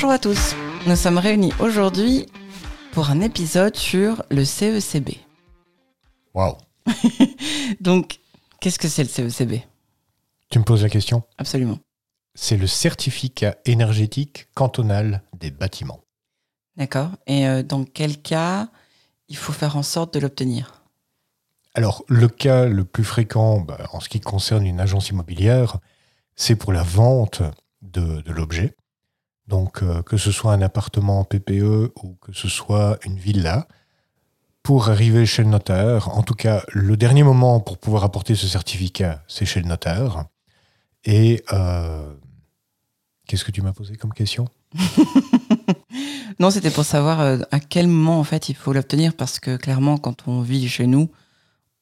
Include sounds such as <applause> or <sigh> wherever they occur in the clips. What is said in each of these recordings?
Bonjour à tous. Nous sommes réunis aujourd'hui pour un épisode sur le CECB. Waouh. <laughs> Donc, qu'est-ce que c'est le CECB Tu me poses la question? Absolument. C'est le certificat énergétique cantonal des bâtiments. D'accord. Et euh, dans quel cas il faut faire en sorte de l'obtenir? Alors, le cas le plus fréquent bah, en ce qui concerne une agence immobilière, c'est pour la vente de, de l'objet. Donc, euh, que ce soit un appartement en PPE ou que ce soit une villa, pour arriver chez le notaire, en tout cas, le dernier moment pour pouvoir apporter ce certificat, c'est chez le notaire. Et euh, qu'est-ce que tu m'as posé comme question? <laughs> Non, c'était pour savoir euh, à quel moment en fait il faut l'obtenir parce que clairement, quand on vit chez nous,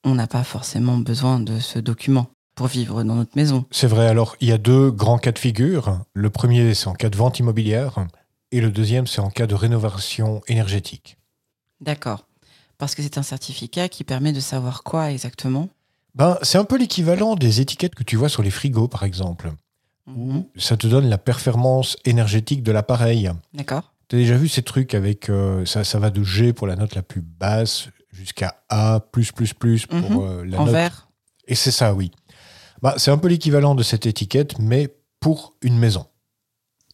on n'a pas forcément besoin de ce document pour vivre dans notre maison. C'est vrai, alors il y a deux grands cas de figure. Le premier, c'est en cas de vente immobilière, et le deuxième, c'est en cas de rénovation énergétique. D'accord. Parce que c'est un certificat qui permet de savoir quoi exactement? Ben, c'est un peu l'équivalent des étiquettes que tu vois sur les frigos, par exemple. Mhm. Ça te donne la performance énergétique de l'appareil. D'accord. Tu as déjà vu ces trucs avec. euh, ça, ça va de G pour la note la plus basse jusqu'à A, plus, plus, plus pour Mhm. euh, la En note. vert Et c'est ça, oui. Bah, c'est un peu l'équivalent de cette étiquette, mais pour une maison.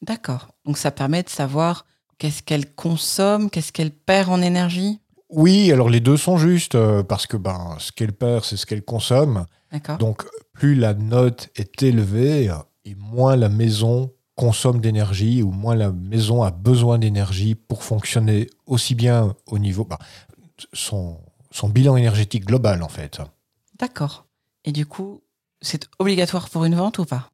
D'accord. Donc ça permet de savoir qu'est-ce qu'elle consomme, qu'est-ce qu'elle perd en énergie? Oui, alors les deux sont justes, euh, parce que ben, ce qu'elle perd, c'est ce qu'elle consomme. D'accord. Donc, plus la note est élevée, et moins la maison consomme d'énergie, ou moins la maison a besoin d'énergie pour fonctionner aussi bien au niveau... bah, son, son bilan énergétique global, en fait. D'accord. Et du coup, c'est obligatoire pour une vente ou pas?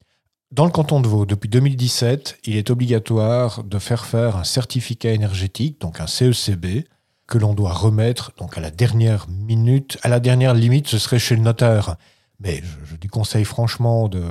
Dans le canton de Vaud, depuis 2017, il est obligatoire de faire faire un certificat énergétique, donc un CECB, que l'on doit remettre donc à la dernière minute. À la dernière limite, ce serait chez le notaire. Mais je, je lui conseille franchement de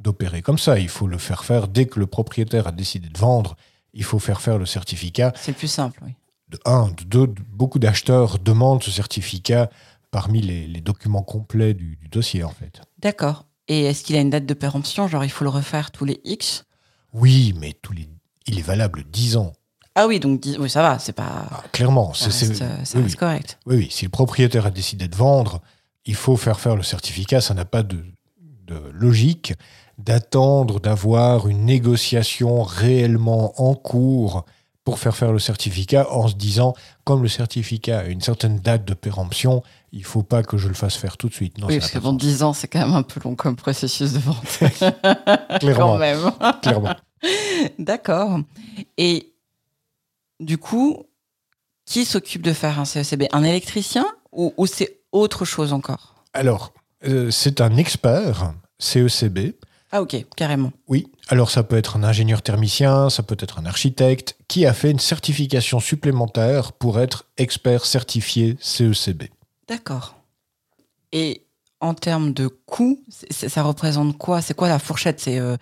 d'opérer comme ça. Il faut le faire faire dès que le propriétaire a décidé de vendre. Il faut faire faire le certificat. C'est le plus simple, oui. De un, de deux, de- beaucoup d'acheteurs demandent ce certificat parmi les, les documents complets du, du dossier, en fait. D'accord. Et est-ce qu'il a une date de péremption Genre, il faut le refaire tous les X? Oui, mais tous les, il est valable 10 ans. Ah oui, donc oui, ça va, c'est pas. Ah, clairement, Ça c'est reste, c'est- ça oui, reste oui. correct. Oui, oui, si le propriétaire a décidé de vendre, il faut faire faire le certificat. Ça n'a pas de, de logique d'attendre d'avoir une négociation réellement en cours pour faire faire le certificat en se disant, comme le certificat a une certaine date de péremption, il faut pas que je le fasse faire tout de suite. Non, oui, parce que bon, de 10 ans, c'est quand même un peu long comme processus de vente. <laughs> quand clairement, même. <laughs> clairement. D'accord. Et du coup, qui s'occupe de faire un CECB Un électricien ou, ou c'est autre chose encore? Alors, euh, c'est un expert CECB Ah ok, carrément. Oui, alors ça peut être un ingénieur thermicien, ça peut être un architecte qui a fait une certification supplémentaire pour être expert certifié CECB. D'accord. Et en termes de coût, ça représente quoi? C'est quoi la fourchette? C'est euh,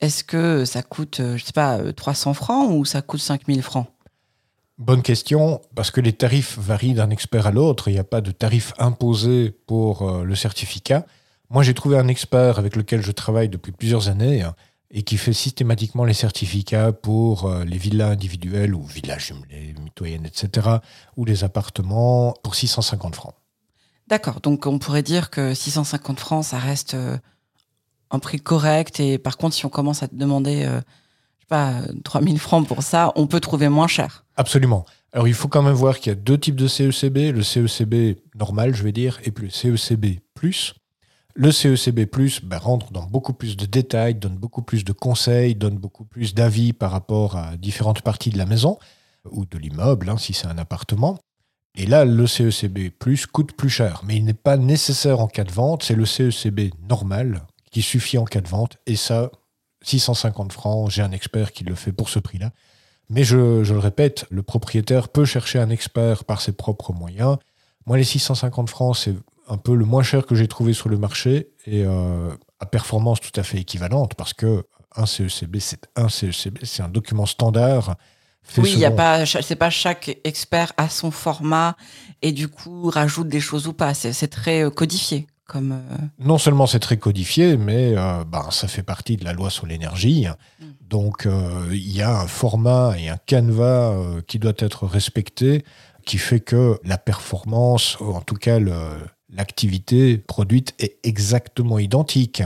Est-ce que ça coûte, euh, je sais pas, euh, 300 francs ou ça coûte 5000 francs? Bonne question, parce que les tarifs varient d'un expert à l'autre, il n'y a pas de tarif imposé pour euh, le certificat. Moi, j'ai trouvé un expert avec lequel je travaille depuis plusieurs années hein, et qui fait systématiquement les certificats pour euh, les villas individuelles ou villas jumelées, mitoyennes, etc., ou les appartements pour 650 francs. D'accord, donc on pourrait dire que 650 francs, ça reste euh, un prix correct. Et par contre, si on commence à te demander, euh, je sais pas, euh, 3000 francs pour ça, on peut trouver moins cher. Absolument. Alors, il faut quand même voir qu'il y a deux types de CECB. Le CECB normal, je vais dire, et puis le CECB+. Le CECB+, ben, rentre dans beaucoup plus de détails, donne beaucoup plus de conseils, donne beaucoup plus d'avis par rapport à différentes parties de la maison ou de l'immeuble, hein, si c'est un appartement. Et là, le CECB+, coûte plus cher. Mais il n'est pas nécessaire en cas de vente. C'est le CECB normal qui suffit en cas de vente. Et ça, 650 francs, j'ai un expert qui le fait pour ce prix-là. Mais je, je le répète, le propriétaire peut chercher un expert par ses propres moyens. Moi, les 650 francs, c'est un peu le moins cher que j'ai trouvé sur le marché et euh, à performance tout à fait équivalente parce que un CECB, c'est un CECB, c'est un document standard. fait Oui, il y a pas, c'est pas chaque expert a son format et du coup rajoute des choses ou pas. C'est c'est très euh, codifié. comme. euh, Non seulement c'est très codifié, mais euh, ben, ça fait partie de la loi sur l'énergie. Mm. Donc euh, il y a un format et un canevas euh, qui doit être respecté, qui fait que la performance, ou en tout cas le- l'activité produite est exactement identique.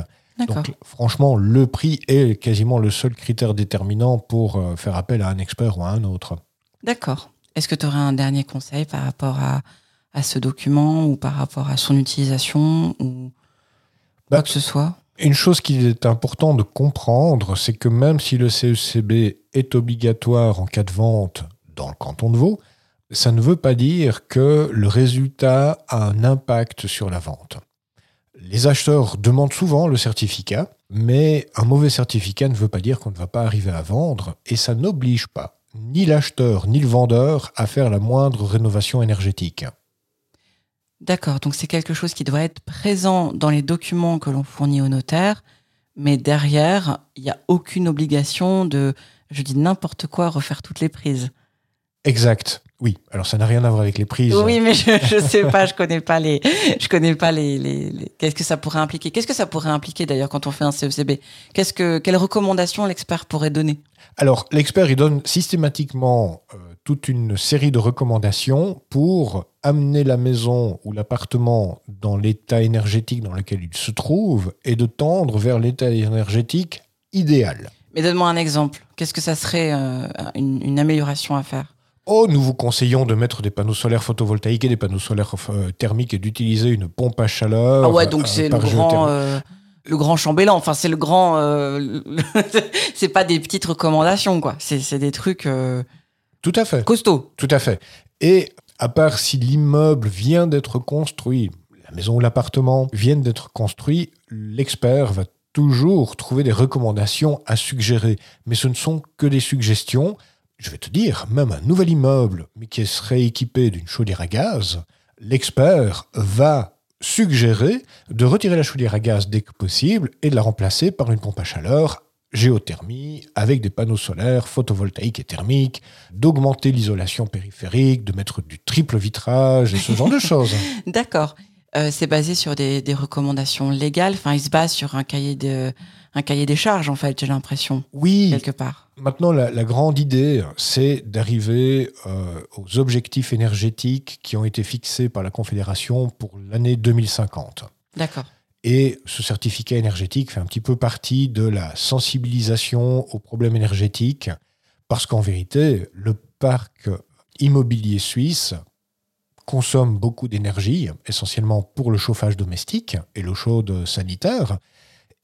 Donc franchement, le prix est quasiment le seul critère déterminant pour euh, faire appel à un expert ou à un autre. D'accord. Est-ce que tu aurais un dernier conseil par rapport à, à ce document ou par rapport à son utilisation ou Bah, quoi que ce soit? Une chose qu'il est important de comprendre, c'est que même si le CECB est obligatoire en cas de vente dans le canton de Vaud, ça ne veut pas dire que le résultat a un impact sur la vente. Les acheteurs demandent souvent le certificat, mais un mauvais certificat ne veut pas dire qu'on ne va pas arriver à vendre, et ça n'oblige pas ni l'acheteur ni le vendeur à faire la moindre rénovation énergétique. D'accord. Donc c'est quelque chose qui doit être présent dans les documents que l'on fournit au notaire, mais derrière, il n'y a aucune obligation de, je dis n'importe quoi, refaire toutes les prises. Exact. Oui. Alors ça n'a rien à voir avec les prises. Oui, mais je, je sais pas, je connais pas les, je connais pas les, les, les- qu'est-ce que ça pourrait impliquer? Qu'est-ce que ça pourrait impliquer d'ailleurs quand on fait un CECB Qu'est-ce que, quelles recommandations l'expert pourrait donner? Alors, l'expert, il donne systématiquement euh, toute une série de recommandations pour amener la maison ou l'appartement dans l'état énergétique dans lequel il se trouve et de tendre vers l'état énergétique idéal. Mais donne-moi un exemple. Qu'est-ce que ça serait euh, une, une amélioration à faire? Oh, nous vous conseillons de mettre des panneaux solaires photovoltaïques et des panneaux solaires euh, thermiques et d'utiliser une pompe à chaleur. Ah ouais, donc euh, c'est le grand, euh, le grand chambellan. Enfin, c'est le grand. <laughs> c'est pas des petites recommandations, quoi. C'est des trucs Tout à fait. costauds. Tout à fait. Et à part si l'immeuble vient d'être construit, la maison ou l'appartement viennent d'être construits, l'expert va toujours trouver des recommandations à suggérer. Mais ce ne sont que des suggestions. Je vais te dire, même un nouvel immeuble, mais qui serait équipé d'une chaudière à gaz, l'expert va suggérer de retirer la chaudière à gaz dès que possible et de la remplacer par une pompe à chaleur géothermie avec des panneaux solaires photovoltaïques et thermiques, d'augmenter l'isolation périphérique, de mettre du triple vitrage et ce genre de choses. <laughs> D'accord. Euh, c'est basé sur des, des recommandations légales? Enfin, il se base sur un cahier de, un cahier des charges, en fait. J'ai l'impression Oui, quelque part. maintenant la, la grande idée, c'est d'arriver euh, aux objectifs énergétiques qui ont été fixés par la Confédération pour l'année 2050. D'accord. Et ce certificat énergétique fait un petit peu partie de la sensibilisation aux problèmes énergétiques, parce qu'en vérité, le parc immobilier suisse consomme beaucoup d'énergie, essentiellement pour le chauffage domestique et l'eau chaude sanitaire,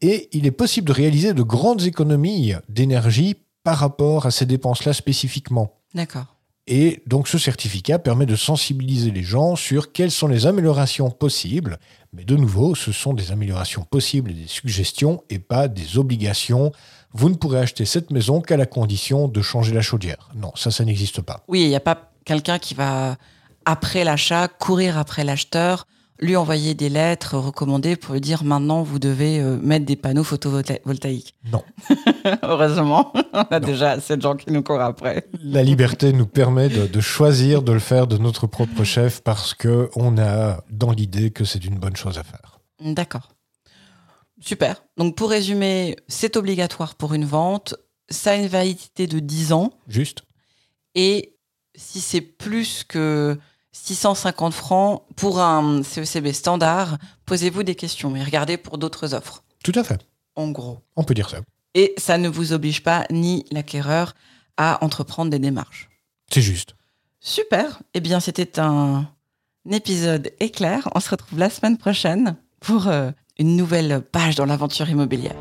et il est possible de réaliser de grandes économies d'énergie par rapport à ces dépenses-là spécifiquement. D'accord. Et donc ce certificat permet de sensibiliser les gens sur quelles sont les améliorations possibles. Mais de nouveau, ce sont des améliorations possibles et des suggestions et pas des obligations. Vous ne pourrez acheter cette maison qu'à la condition de changer la chaudière. Non, ça, ça n'existe pas. Oui, il n'y a pas quelqu'un qui va, après l'achat, courir après l'acheteur, lui envoyer des lettres recommandées pour lui dire maintenant vous devez euh, mettre des panneaux photovoltaïques. Non. <laughs> Heureusement, on a Non. déjà assez de gens qui nous courent après. La liberté nous permet de, de choisir de le faire de notre propre chef parce que on a dans l'idée que c'est une bonne chose à faire. D'accord. Super. Donc pour résumer, c'est obligatoire pour une vente, ça a une validité de 10 ans, Juste et si c'est plus que 650 francs pour un CECB standard, posez-vous des questions et regardez pour d'autres offres, Tout à fait. en gros. On peut dire ça. Et ça ne vous oblige pas, ni l'acquéreur, à entreprendre des démarches. C'est juste. Super. Eh bien, c'était un épisode éclair. On se retrouve la semaine prochaine pour euh, une nouvelle page dans l'aventure immobilière.